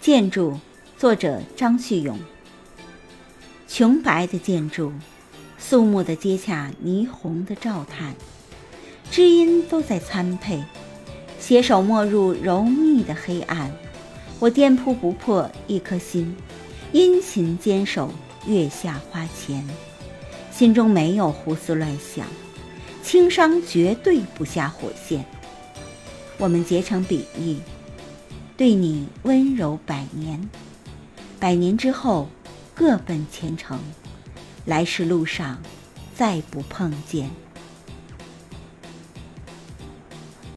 建筑，作者张旭勇。琼白的建筑，肃穆的接洽霓虹的照探，知音都在参配，携手没入柔密的黑暗。我店铺不破一颗心，殷勤坚守月下花前，心中没有胡思乱想，轻伤绝对不下火线。我们结成比喻。对你温柔百年，百年之后各奔前程，来世路上再不碰见。